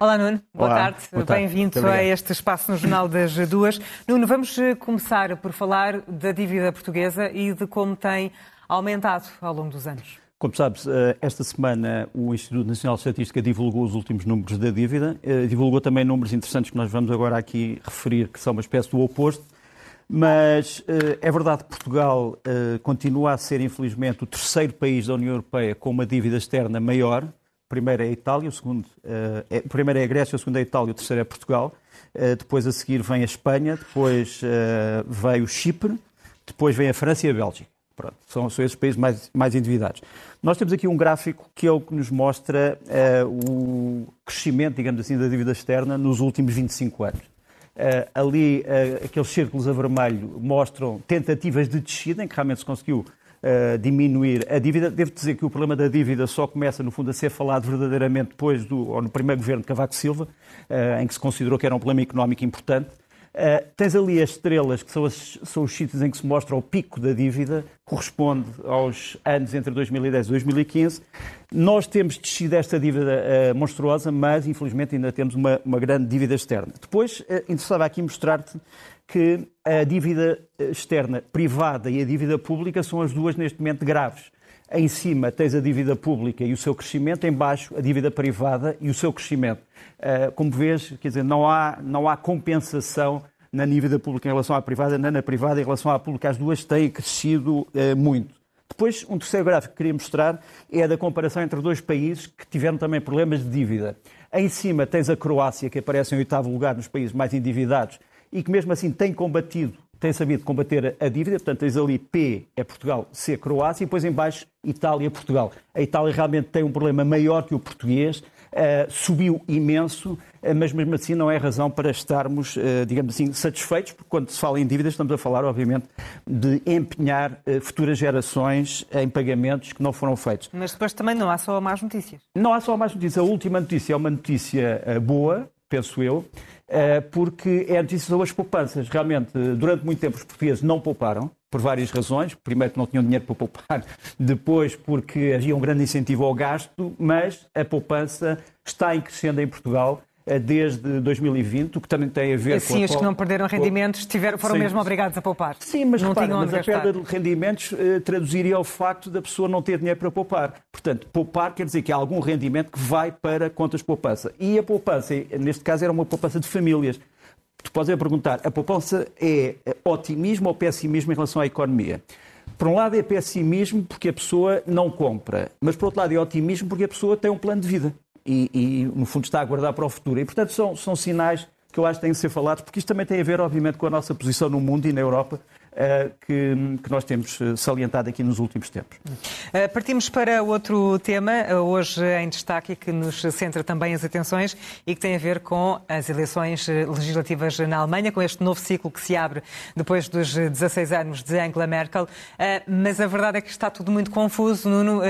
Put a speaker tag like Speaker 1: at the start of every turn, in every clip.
Speaker 1: Olá, Nuno. Boa
Speaker 2: Olá,
Speaker 1: tarde. Bem-vindo a este espaço no Jornal das Duas. Nuno, vamos eh, começar por falar da dívida portuguesa e de como tem aumentado ao longo dos anos.
Speaker 2: Como sabes, eh, esta semana o Instituto Nacional de Estatística divulgou os últimos números da dívida, eh, divulgou também números interessantes que nós vamos agora aqui referir, que são uma espécie do oposto. Mas é verdade que Portugal continua a ser, infelizmente, o terceiro país da União Europeia com uma dívida externa maior. Primeiro é a Itália, o segundo eh, é, primeiro é a Grécia, o segundo é a Itália, o terceiro é Portugal. Eh, depois a seguir vem a Espanha, depois eh, veio o Chipre, depois vem a França e a Bélgica. Pronto, são, são esses países mais, mais endividados. Nós temos aqui um gráfico que é o que nos mostra o crescimento, digamos assim, da dívida externa nos últimos 25 anos. Ali, aqueles círculos a vermelho mostram tentativas de descida, em que realmente se conseguiu diminuir a dívida. Devo dizer que o problema da dívida só começa, no fundo, a ser falado verdadeiramente depois do, ou no primeiro governo de Cavaco Silva, eh, em que se considerou que era um problema económico importante. Uh, tens ali as estrelas, que são, as, são os sítios em que se mostra o pico da dívida, corresponde aos anos entre 2010 e 2015. Nós temos descido esta dívida uh, monstruosa, mas infelizmente ainda temos uma, uma grande dívida externa. Depois, uh, interessava aqui mostrar-te que a dívida externa privada e a dívida pública são as duas neste momento graves. Em cima tens a dívida pública e o seu crescimento, em baixo a dívida privada e o seu crescimento. Uh, como vês, quer dizer, não há, não há compensação na dívida pública em relação à privada, nem na privada em relação à pública. As duas têm crescido uh, muito. Depois, um terceiro gráfico que queria mostrar é da comparação entre dois países que tiveram também problemas de dívida. Em cima tens a Croácia, que aparece em oitavo lugar nos países mais endividados e que mesmo assim tem combatido tem sabido combater a dívida, portanto tens ali P é Portugal, C Croácia e depois em baixo Itália Portugal. A Itália realmente tem um problema maior que o português, uh, subiu imenso, uh, mas mesmo assim não é razão para estarmos, uh, digamos assim, satisfeitos, porque quando se fala em dívidas estamos a falar, obviamente, de empenhar futuras gerações em pagamentos que não foram feitos.
Speaker 1: Mas depois também não há só más notícias.
Speaker 2: Não há só más notícias. A última notícia é uma notícia boa, penso eu, porque é notícia sobre as poupanças. Realmente, durante muito tempo os portugueses não pouparam, por várias razões. Primeiro, que não tinham dinheiro para poupar, depois, porque havia um grande incentivo ao gasto, mas a poupança está em crescendo em Portugal desde 2020, o que também tem a ver com... Sim,
Speaker 1: os que não perderam rendimentos tiveram, foram
Speaker 2: Sim.
Speaker 1: mesmo obrigados a poupar.
Speaker 2: Sim, mas,
Speaker 1: não
Speaker 2: repara, mas a perda de rendimentos eh, traduziria ao facto da pessoa não ter dinheiro para poupar. Portanto, poupar quer dizer que há algum rendimento que vai para contas de poupança. E a poupança, neste caso, era uma poupança de famílias. Tu podes perguntar, a poupança é otimismo ou pessimismo em relação à economia? Por um lado é pessimismo porque a pessoa não compra, mas por outro lado é otimismo porque a pessoa tem um plano de vida e, e no fundo está a guardar para o futuro. E portanto são, são sinais que eu acho que têm de ser falados, porque isto também tem a ver, obviamente, com a nossa posição no mundo e na Europa, que, que, nós temos salientado aqui nos últimos tempos.
Speaker 1: Uh, partimos para outro tema, hoje em destaque, que nos centra também as atenções e que tem a ver com as eleições legislativas na Alemanha, com este novo ciclo que se abre depois dos 16 anos de Angela Merkel. mas a verdade é que está tudo muito confuso. Nuno,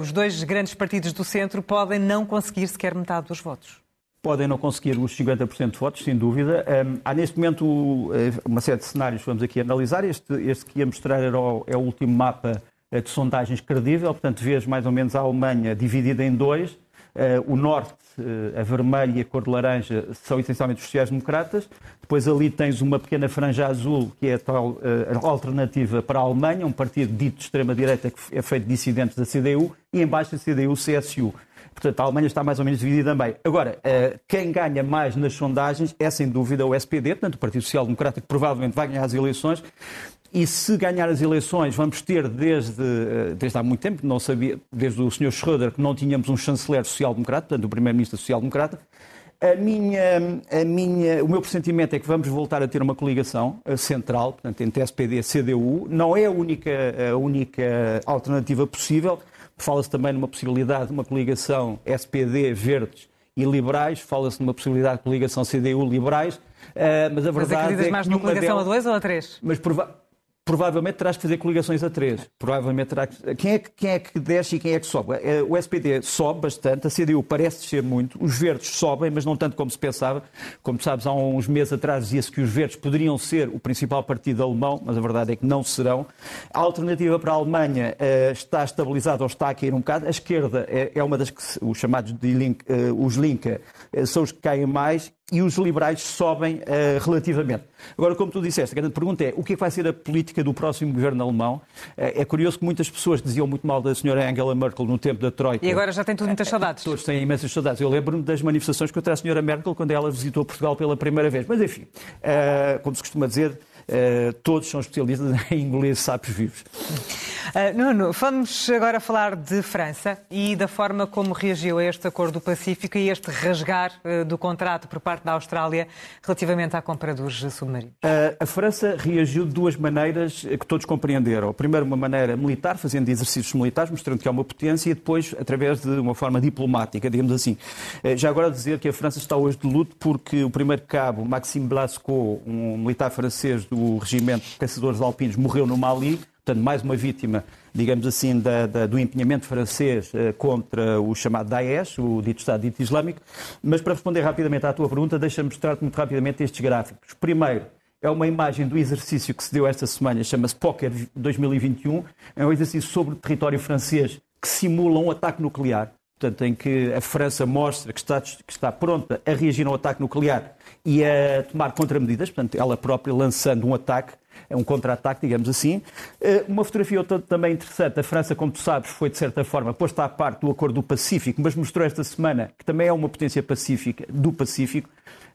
Speaker 1: os dois grandes partidos do centro podem não conseguir sequer metade dos votos
Speaker 2: podem não conseguir os 50% de votos, sem dúvida. Um, há neste momento uma série de cenários que vamos aqui analisar. Este, este que ia mostrar era o, é o último mapa de sondagens credível, portanto, vês mais ou menos a Alemanha dividida em dois. Uh, o norte, uh, a vermelha e a cor de laranja, são essencialmente os sociais-democratas. Depois ali tens uma pequena franja azul, que é a tal uh, alternativa para a Alemanha, um partido dito de extrema-direita que é feito de dissidentes da CDU, e embaixo a CDU-CSU. Portanto, a Alemanha está mais ou menos dividida também. Agora, quem ganha mais nas sondagens é, sem dúvida, o SPD, portanto, o Partido Social Democrata, que provavelmente vai ganhar as eleições. E se ganhar as eleições, vamos ter desde, desde há muito tempo, não sabia, desde o Sr. Schröder, que não tínhamos um chanceler social-democrata, portanto, o primeiro-ministro social-democrata. A minha, a minha, o meu pressentimento é que vamos voltar a ter uma coligação central, portanto, entre SPD e CDU. Não é a única, a única alternativa possível. Fala-se também numa possibilidade de uma coligação SPD, Verdes e Liberais, fala-se numa possibilidade de coligação CDU-Liberais, uh, mas a verdade
Speaker 1: mas
Speaker 2: é
Speaker 1: mais numa coligação
Speaker 2: delas,
Speaker 1: a dois ou a três?
Speaker 2: Mas. Provavelmente terás que fazer coligações a três. Provavelmente terá que... Quem é que, quem é que desce e quem é que sobe? Eh, o SPD sobe bastante, a CDU parece descer muito, os verdes sobem, mas não tanto como se pensava. Como sabes, há uns meses atrás dizia-se que os verdes poderiam ser o principal partido alemão, mas a verdade é que não serão. A alternativa para a Alemanha uh, está estabilizada ou está a cair um bocado. A esquerda é, é uma das que, os chamados de link, uh, os Linke, uh, são os que caem mais e os liberais sobem uh, relativamente. Agora, como tu disseste, a grande pergunta é o que, é que vai ser a política do próximo governo alemão? Uh, é curioso que muitas pessoas diziam muito mal da senhora Angela Merkel no tempo da Troika.
Speaker 1: E agora já tem tudo muitas saudades.
Speaker 2: Todos têm imensas saudades. Eu lembro-me das manifestações contra a senhora Merkel quando ela visitou Portugal pela primeira vez. Mas, enfim, uh, como se costuma dizer, Uh, todos são especialistas em engolir sapos vivos.
Speaker 1: Uh, Nuno, vamos agora falar de França e da forma como reagiu a este acordo do Pacífico e este rasgar uh, do contrato por parte da Austrália relativamente à compra dos submarinos.
Speaker 2: a França reagiu de duas maneiras que todos compreenderam. Primeiro, uma maneira militar, fazendo exercícios militares, mostrando que é uma potência, e depois, através de uma forma diplomática, digamos assim. já agora dizer que a França está hoje de luto porque o primeiro cabo, Maxime Blasco, um militar francês do regimento de caçadores alpinos morreu no Mali, portanto, mais uma vítima, digamos assim, da, da, do empenhamento francês uh, contra o chamado Daesh, o dito Estado dito Islâmico. Mas para responder rapidamente à tua pergunta, deixa-me mostrar-te muito rapidamente estes gráficos. Primeiro, é uma imagem do exercício que se deu esta semana, chama-se Poker 2021. É um exercício sobre o território francês que simula um ataque nuclear portanto, em que a França mostra que está, que está pronta a reagir ao ataque nuclear e a tomar contramedidas, portanto, ela própria lançando um ataque, um contra-ataque, digamos assim. Eh, uma fotografia também interessante, a França, como tu sabes, foi de certa forma posta à parte do Acordo do Pacífico, mas mostrou esta semana que também é uma potência pacífica, do Pacífico,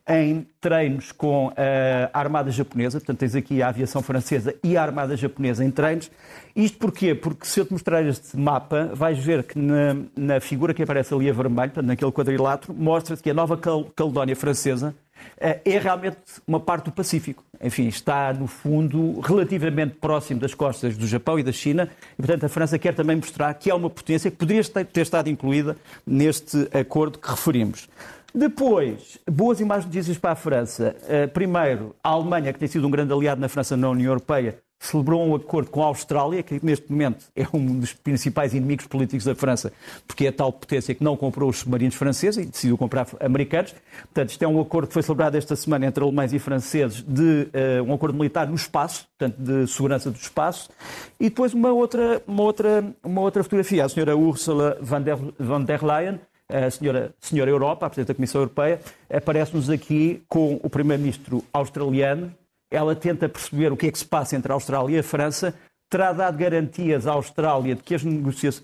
Speaker 2: em treinos com a Armada Japonesa, portanto tens aqui a aviação francesa e a Armada Japonesa em treinos. Isto porquê? Porque se eu te mostrar este mapa, vais ver que na, na figura que aparece ali a vermelho, portanto, naquele quadrilátero, mostra-se que a Nova Caledónia Francesa eh, é realmente uma parte do Pacífico. Enfim, está, no fundo, relativamente próximo das costas do Japão e da China, e, portanto, a França quer também mostrar que é uma potência que poderia ter estado incluída neste acordo que referimos. Depois, boas e más notícias para a França. Uh, primeiro, a Alemanha, que tem sido um grande aliado na França na União Europeia, celebrou um acordo com a Austrália, que neste momento é um dos principais inimigos políticos da França, porque é a tal potência que não comprou os submarinos franceses e decidiu comprar americanos. Portanto, isto é um acordo que foi celebrado esta semana entre alemães e franceses de uh, um acordo militar no espaço, portanto, de segurança do espaço. E depois uma outra, uma outra, uma outra fotografia. A senhora Ursula von der, von der Leyen a senhora, senhora Europa, a Presidente da Comissão Europeia, aparece-nos aqui com o Primeiro-Ministro australiano. Ela tenta perceber o que é que se passa entre a Austrália e a França, terá dado garantias à Austrália de que as,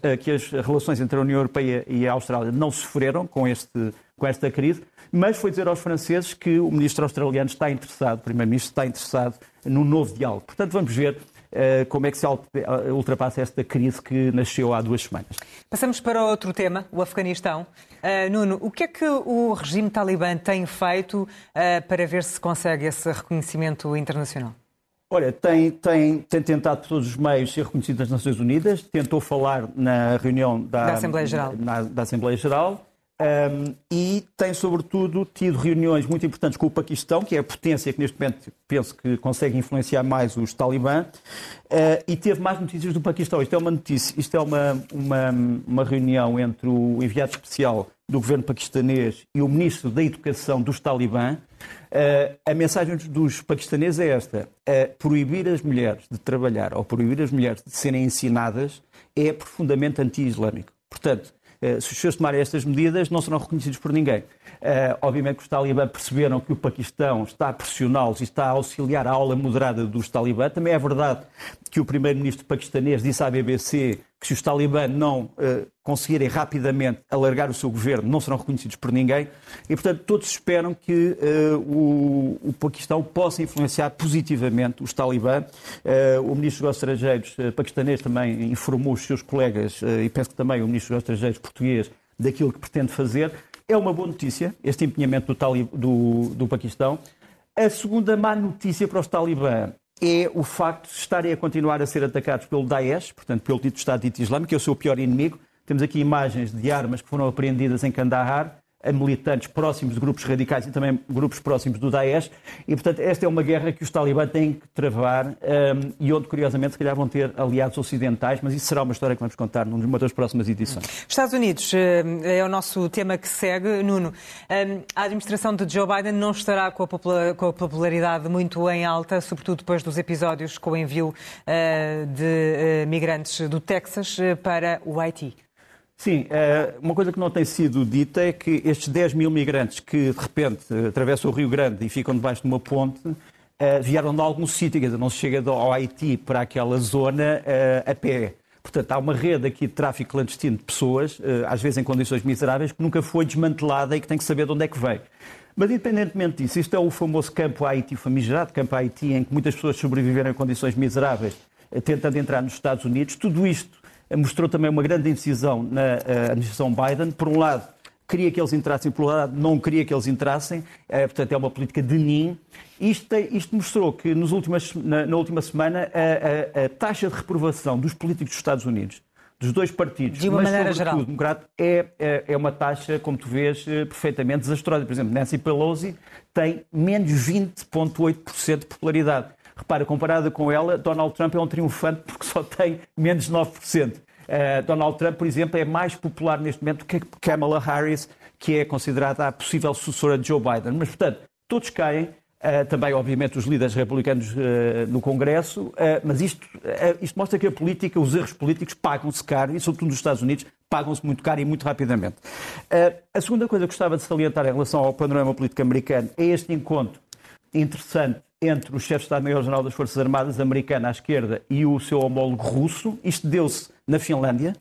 Speaker 2: eh, que as relações entre a União Europeia e a Austrália não sofreram com, este, com esta crise, mas foi dizer aos franceses que o ministro australiano está interessado, o primeiro-ministro está interessado num novo diálogo. Portanto, vamos ver como é que se eh, ultrapassa esta crise que nasceu há duas semanas.
Speaker 1: Passamos para outro tema, o Afeganistão. Uh, Nuno, o que é que o regime talibã tem feito uh, para ver se consegue esse reconhecimento internacional?
Speaker 2: Olha, tem, tem, tem tentado por todos os meios ser reconhecido nas Nações Unidas, tentou falar na reunião da,
Speaker 1: da Assembleia Geral.
Speaker 2: Na, da Assembleia Geral um, e tem, sobretudo, tido reuniões muito importantes com o Paquistão, que é a potência que neste momento penso que consegue influenciar mais os talibã, uh, e teve mais notícias do Paquistão. Isto é uma notícia, isto é uma, uma, uma reunião entre o enviado especial do governo paquistanês e o ministro da Educação dos talibã. Uh, a mensagem dos paquistaneses é esta: uh, proibir as mulheres de trabalhar ou proibir as mulheres de serem ensinadas é profundamente anti-islâmico. Portanto, se os senhores tomarem estas medidas, não serão reconhecidos por ninguém. Uh, obviamente que os talibã perceberam que o Paquistão está a pressioná-los e está a auxiliar a aula moderada dos talibã. Também é verdade que o primeiro-ministro paquistanês disse à BBC que se os talibã não uh, conseguirem rapidamente alargar o seu governo, não serão reconhecidos por ninguém. E, portanto, todos esperam que uh, o, o, Paquistão possa influenciar positivamente os talibã. o ministro dos Estrangeiros paquistanês também informou os seus colegas, e penso que também o ministro dos Estrangeiros português, daquilo que pretende fazer. É uma boa notícia este empenhamento do, talib, do, do Paquistão. A segunda má notícia para os talibã é o facto de estarem a continuar a ser atacados pelo Daesh, portanto, pelo dito Estado dito Islâmico, que é o seu pior inimigo. Temos aqui imagens de armas que foram apreendidas em Kandahar. A militantes próximos de grupos radicais e também grupos próximos do Daesh. E, portanto, esta é uma guerra que os talibãs têm que travar um, e onde, curiosamente, se calhar vão ter aliados ocidentais, mas isso será uma história que vamos contar numa das próximas edições.
Speaker 1: Estados Unidos é o nosso tema que segue. Nuno, a administração de Joe Biden não estará com a popularidade muito em alta, sobretudo depois dos episódios com o envio de migrantes do Texas para o Haiti.
Speaker 2: Sim, eh, uma coisa que não tem sido dita é que estes 10 mil migrantes que de repente atravessam o Rio Grande e ficam debaixo de uma ponte eh, vieram de algum sítio, quer dizer, não se chega ao Haiti para aquela zona eh, a pé. Portanto, há uma rede aqui de tráfico clandestino de pessoas, às vezes em condições miseráveis, que nunca foi desmantelada e que tem que saber de onde é que vem. Mas, independentemente disso, isto é o famoso campo Haiti, o famigerado campo Haiti, em que muitas pessoas sobreviveram em condições miseráveis, tentando entrar nos Estados Unidos. Tudo isto mostrou também uma grande indecisão na eh, administração Biden. Por um lado, queria que eles entrassem, por outro lado, não queria que eles entrassem. É, portanto, é uma política de NIM. Isto, isto mostrou que nos últimas, na, na última semana a, a, a, taxa de reprovação dos políticos dos Estados Unidos, dos dois partidos,
Speaker 1: de uma mas maneira geral.
Speaker 2: democrata, é, é, é, uma taxa, como tu vês, eh, perfeitamente desastrosa. Por exemplo, Nancy Pelosi tem menos 20,8% de popularidade. Repara, comparada com ela, Donald Trump é um triunfante porque só tem menos 9%. Uh, eh, Donald Trump, por exemplo, é mais popular neste momento que Kamala Harris, que é considerada a possível sucessora de Joe Biden. Mas, portanto, todos caem. Uh, também, obviamente, os líderes republicanos uh, no Congresso, mas isto, isto, mostra que a política, os erros políticos pagam-se caro, e sobretudo nos Estados Unidos, pagam-se muito caro e muito rapidamente. a segunda coisa que gostava de salientar em relação ao panorama político americano é este encontro interessante entre o chefe de Estado-Maior-General das Forças Armadas americana à esquerda e o seu homólogo russo. Isto deu-se na Finlândia.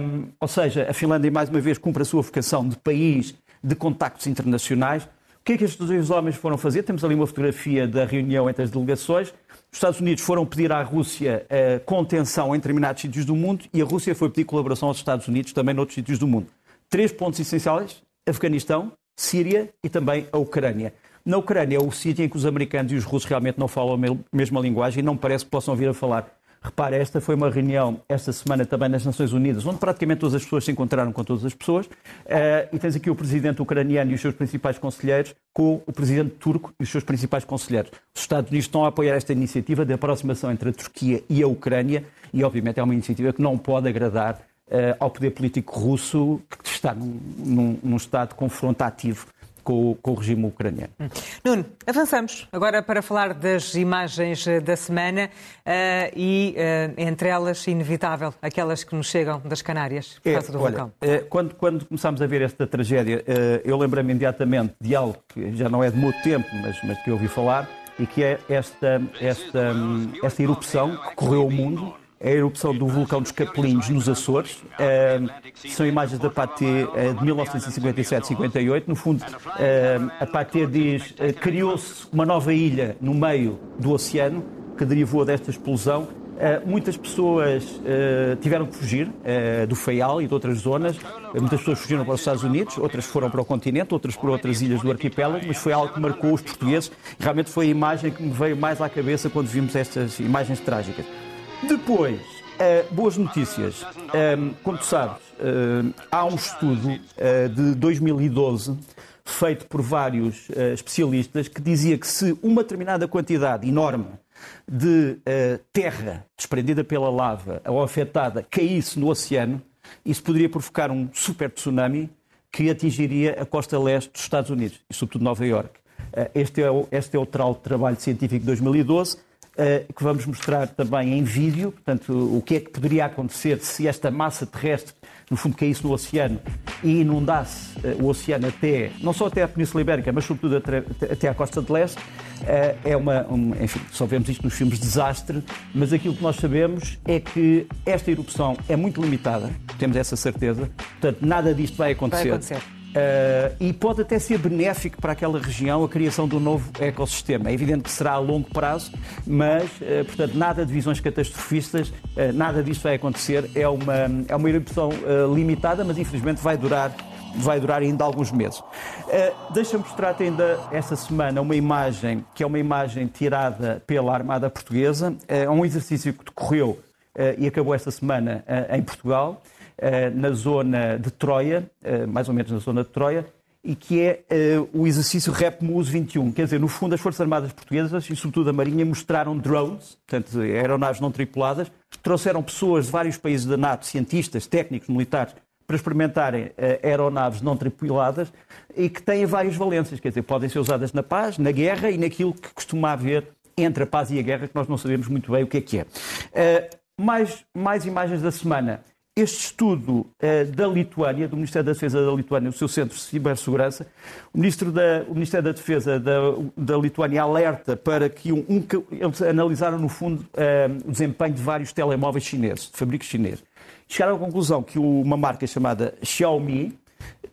Speaker 2: Um, ou seja, a Finlândia, mais uma vez, cumpre a sua vocação de país de contactos internacionais. O que é que estes dois homens foram fazer? Temos ali uma fotografia da reunião entre as delegações. Os Estados Unidos foram pedir à Rússia uh, contenção em determinados sítios do mundo e a Rússia foi pedir colaboração aos Estados Unidos também noutros sítios do mundo. Três pontos essenciais: Afeganistão, Síria e também a Ucrânia. Na Ucrânia é o sítio em que os americanos e os russos realmente não falam a mesma linguagem e não parece que possam vir a falar. Repare, esta foi uma reunião esta semana também nas Nações Unidas, onde praticamente todas as pessoas se encontraram com todas as pessoas. Uh, e tens aqui o presidente ucraniano e os seus principais conselheiros com o presidente turco e os seus principais conselheiros. Os Estados Unidos estão a apoiar esta iniciativa de aproximação entre a Turquia e a Ucrânia e, obviamente, é uma iniciativa que não pode agradar uh, ao poder político russo, que está num, num, num estado confrontativo com, com, o regime ucraniano. Hum.
Speaker 1: Nuno, avançamos agora para falar das imagens eh, da semana uh, e, uh, entre elas, inevitável, aquelas que nos chegam das Canárias por é, causa do olha, vulcão.
Speaker 2: Uh, quando, quando começámos a ver esta tragédia, eu lembrei-me imediatamente de algo que já não é de muito tempo, mas, mas que eu ouvi falar, e que é esta, esta, hum, esta erupção que correu o mundo a erupção do vulcão dos Capelinhos nos Açores. são imagens da Pathé uh, de 1957-58. No fundo, a Pathé diz uh, criou-se uma nova ilha no meio do oceano que derivou desta explosão. Uh, muitas pessoas uh, tiveram que fugir uh, do Faial e de outras zonas. muitas pessoas fugiram para os Estados Unidos, outras foram para o continente, outras para outras ilhas do arquipélago, mas foi algo que marcou os portugueses. Realmente foi a imagem que me veio mais à cabeça quando vimos estas imagens trágicas. Depois, uh, boas notícias. Um, como tu sabes, uh, há um estudo uh, de 2012 feito por vários especialistas que dizia que se uma determinada quantidade enorme de terra desprendida pela lava ou afetada caísse no oceano, isso poderia provocar um super tsunami que atingiria a costa leste dos Estados Unidos e, sobretudo, Nova Iorque. Este é o, este é o trabalho científico de 2012 eh, que vamos mostrar também em vídeo, portanto, o que é que poderia acontecer se esta massa terrestre, no fundo, caísse no oceano e inundasse eh, o oceano até, não só até a Península Ibérica, mas sobretudo até à costa de leste. Eh, é uma, um, enfim, só vemos isto nos filmes de desastre, mas aquilo que nós sabemos é que esta erupção é muito limitada, temos essa certeza, portanto, nada disto vai acontecer.
Speaker 1: Vai acontecer.
Speaker 2: Uh, e pode até ser benéfico para aquela região a criação de um novo ecossistema. É evidente que será a longo prazo, mas, uh, portanto, nada de visões catastrofistas, uh, nada disso vai acontecer. É uma, é uma erupção limitada, mas infelizmente vai durar, vai durar ainda alguns meses. Deixa-me mostrar-te ainda esta semana uma imagem, que é uma imagem tirada pela Armada Portuguesa. É um exercício que decorreu e acabou esta semana em Portugal. Na zona de Troia, mais ou menos na zona de Troia, e que é o exercício REPMUS 21. Quer dizer, no fundo, as Forças Armadas Portuguesas, e sobretudo a Marinha, mostraram drones, portanto, aeronaves não tripuladas, trouxeram pessoas de vários países da NATO, cientistas, técnicos, militares, para experimentarem aeronaves não tripuladas e que têm várias valências, quer dizer, podem ser usadas na paz, na guerra e naquilo que costuma haver entre a paz e a guerra, que nós não sabemos muito bem o que é que é. Mais, mais imagens da semana. Este estudo uh, da Lituânia, do Ministério da Defesa da Lituânia, o seu Centro de Cibersegurança, o, Ministro da, o Ministério da Defesa da, da Lituânia alerta para que um, um, eles analisaram, no fundo, uh, o desempenho de vários telemóveis chineses, de fabricos chineses. Chegaram à conclusão que uma marca chamada Xiaomi,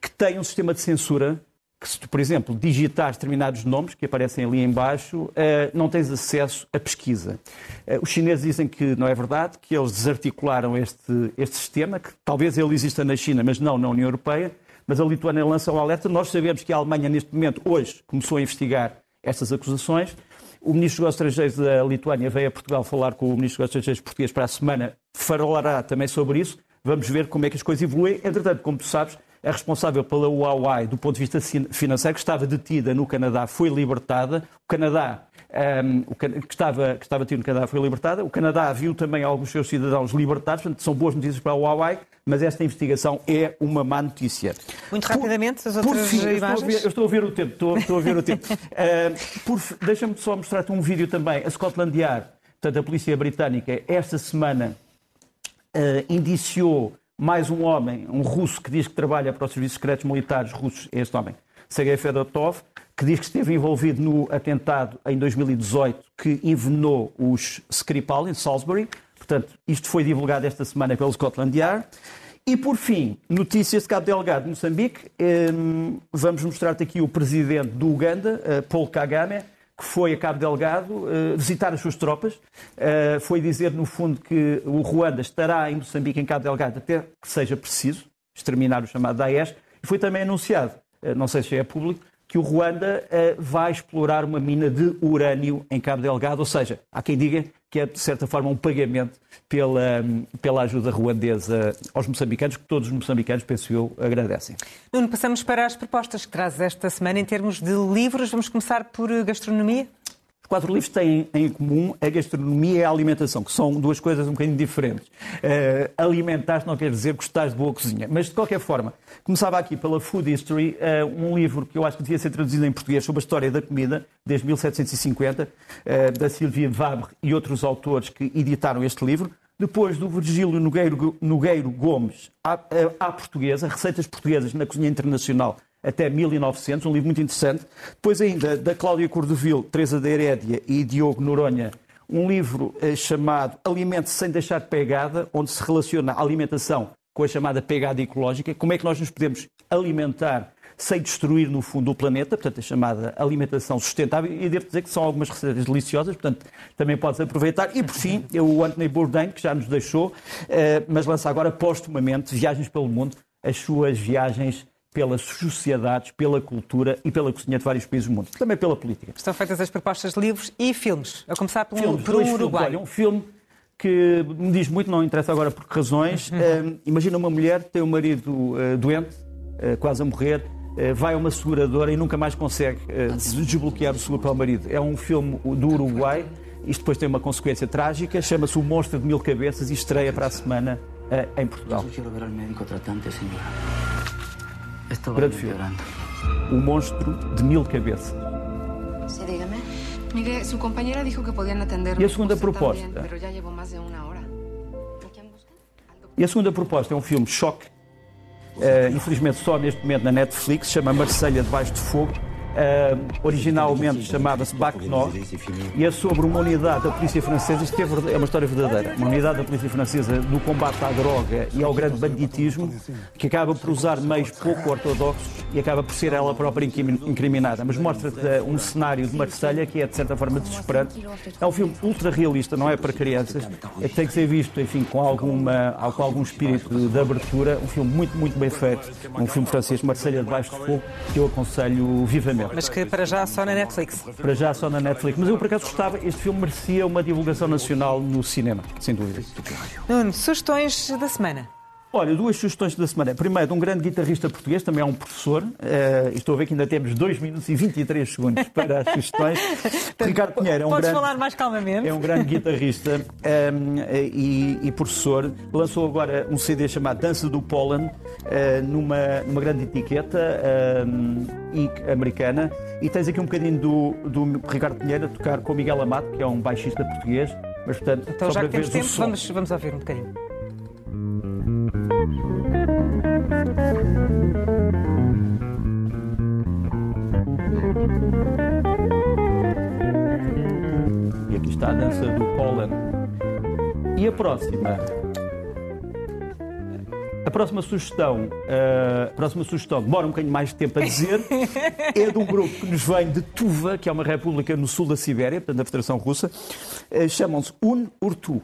Speaker 2: que tem um sistema de censura que se tu, por exemplo, digitares determinados nomes que aparecem ali embaixo, eh, não tens acesso à pesquisa. Eh, os chineses dizem que não é verdade, que eles desarticularam este, este sistema, que talvez ele exista na China, mas não na União Europeia, mas a Lituânia lança um alerta. Nós sabemos que a Alemanha, neste momento, hoje, começou a investigar estas acusações. O Ministro dos Estrangeiros da Lituânia veio a Portugal falar com o Ministro dos Estrangeiros português para a semana, falará também sobre isso. Vamos ver como é que as coisas evoluem. Entretanto, como tu sabes, a responsável pela Huawei do ponto de vista financeiro, que estava detida no Canadá, foi libertada. O Canadá, um, o, que, estava, que estava detido no Canadá, foi libertada. O Canadá viu também alguns seus cidadãos libertados, portanto, são boas notícias para a Huawei, mas esta investigação é uma má notícia.
Speaker 1: Muito rapidamente, por, as outras por fim,
Speaker 2: imagens. Eu estou, ver, eu estou, a ver, o tempo, estou, estou a ver o tempo. uh, Deixa-me só mostrar-te um vídeo também. A Scotland Yard, portanto, a polícia britânica, esta semana uh, indiciou mais um homem, um russo que diz que trabalha para os serviços secretos militares russos, é este homem, Sergei Fedotov, que diz que esteve envolvido no atentado em 2018 que envenenou os Skripal em Salisbury. Portanto, isto foi divulgado esta semana pelo Scotland Yard. E, por fim, notícias de Cabo Delgado, de Moçambique. Ehm, vamos mostrar-te aqui o presidente do Uganda, eh, Paul Kagame, que foi a Cabo Delgado uh, visitar as suas tropas. Uh, foi dizer, no fundo, que o Ruanda estará em Moçambique, em Cabo Delgado, até que seja preciso exterminar o chamado Daesh. E foi também anunciado, uh, não sei se é público, que o Ruanda vai explorar uma mina de urânio em Cabo Delgado, ou seja, há quem diga que é, de certa forma, um pagamento pela, pela ajuda ruandesa aos moçambicanos, que todos os moçambicanos, penso eu, agradecem.
Speaker 1: Nuno, passamos para as propostas que traz esta semana em termos de livros. Vamos começar por gastronomia?
Speaker 2: Os quatro livros têm em comum a gastronomia e a alimentação, que são duas coisas um bocadinho diferentes. Uh, alimentar não quer dizer gostar de boa cozinha, mas de qualquer forma, começava aqui pela Food History, uh, um livro que eu acho que devia ser traduzido em português sobre a história da comida, desde 1750, uh, da Sylvia Vabre e outros autores que editaram este livro. Depois do Virgílio Nogueiro, Nogueiro Gomes, à, à portuguesa, receitas portuguesas na cozinha internacional até 1900, um livro muito interessante. Depois ainda da Cláudia Cordovil, Teresa da Herédia e Diogo Noronha, um livro eh, chamado Alimente sem deixar pegada, onde se relaciona a alimentação com a chamada pegada ecológica, como é que nós nos podemos alimentar sem destruir, no fundo, o planeta, portanto, a chamada alimentação sustentável. E devo dizer que são algumas receitas deliciosas, portanto, também podes aproveitar. E, por fim, o Anthony Bourdain, que já nos deixou, eh, mas lança agora, postumamente, Viagens pelo Mundo, as suas viagens pelas sociedades, pela cultura e pela cozinha de vários países do mundo. Também pela política.
Speaker 1: Estão feitas as propostas de livros e filmes. A começar por, filmes, por um Uruguai.
Speaker 2: Olha, um filme que me diz muito, não interessa agora por que razões. Uhum. Uh, imagina uma mulher tem um marido uh, doente, uh, quase a morrer, vai a uma seguradora e nunca mais consegue desbloquear o seguro para o marido. É um filme do Uruguai. Isto depois tem uma consequência trágica. Chama-se O Monstro de Mil Cabeças e estreia para a semana em Portugal. Eu quero ver ao médico tratante, senhora. Grande filme. O monstro de mil cabeças. Sí, dígame. Mire, su compañera dijo que podían atender. E a segunda proposta? E a segunda proposta é um filme choque, uh, infelizmente só neste momento na Netflix, chama Marselha Debaixo de Fogo. Uh, originalmente chamava-se Bacnor e é sobre uma unidade da polícia francesa, isto é, é uma história verdadeira, uma unidade da polícia francesa no combate à droga e ao grande banditismo, que acaba por usar meios pouco ortodoxos e acaba por ser ela própria incriminada. Mas mostra-te um cenário de Marselha que é, de certa forma, desesperante. É um filme ultra realista, não é para crianças, é que tem que ser visto, enfim, com, alguma, com algum espírito de abertura. Um filme muito, muito bem feito. Um filme francês, Marselha debaixo de fogo, que eu aconselho vivamente.
Speaker 1: Mas que para já só na Netflix.
Speaker 2: Para já só na Netflix. Mas eu por acaso gostava, este filme merecia uma divulgação nacional no cinema, sem dúvida.
Speaker 1: Nuno, sugestões da semana.
Speaker 2: Olha, duas sugestões da semana. Primeiro, um grande guitarrista português, também é um professor. Uh, estou a ver que ainda temos 2 minutos e 23 segundos para as sugestões.
Speaker 1: Ricardo Pinheiro é um Podes grande, falar mais calmamente.
Speaker 2: É um grande guitarrista um, ehm, e, e, professor. Lançou agora um CD chamado Dança do Pólen, uh, numa, numa grande etiqueta um, ehm, americana. E tens aqui um bocadinho do, do Ricardo Pinheiro a tocar com o Miguel Amato, que é um baixista português. Mas, portanto,
Speaker 1: então, já que temos tempo, vamos, vamos ouvir um bocadinho.
Speaker 2: E aqui está a dança do Poland. E a próxima? A próxima sugestão, uh, a próxima sugestão, demora um bocadinho mais de tempo a dizer, é de um grupo que nos vem de Tuva, que é uma república no sul da Sibéria, portanto, da Federação Russa. Uh, Chamam-se Un Urtu.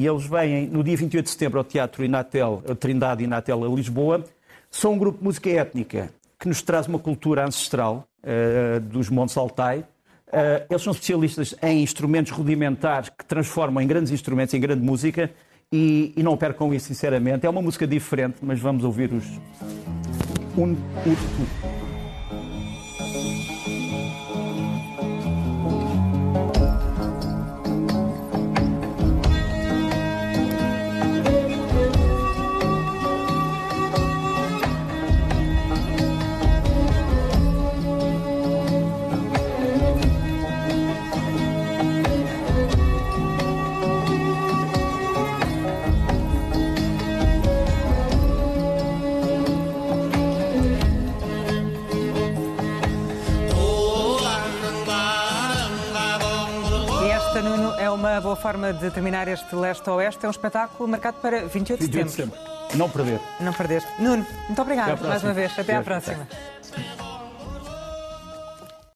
Speaker 2: E eles vêm no dia 28 de setembro ao Teatro Inatel, Trindade Inatel, a Lisboa. São um grupo de música étnica que nos traz uma cultura ancestral uh, dos Montes Altai. Uh, eles são especialistas em instrumentos rudimentares que transformam em grandes instrumentos, em grande música, e, e não percam isso, sinceramente. É uma música diferente, mas vamos ouvir os.
Speaker 1: Forma de terminar este leste-oeste. É um espetáculo marcado para 28 de
Speaker 2: 28
Speaker 1: setembro.
Speaker 2: De setembro. Não perder.
Speaker 1: Não perder. Nuno, muito obrigado mais uma vez. Até à próxima.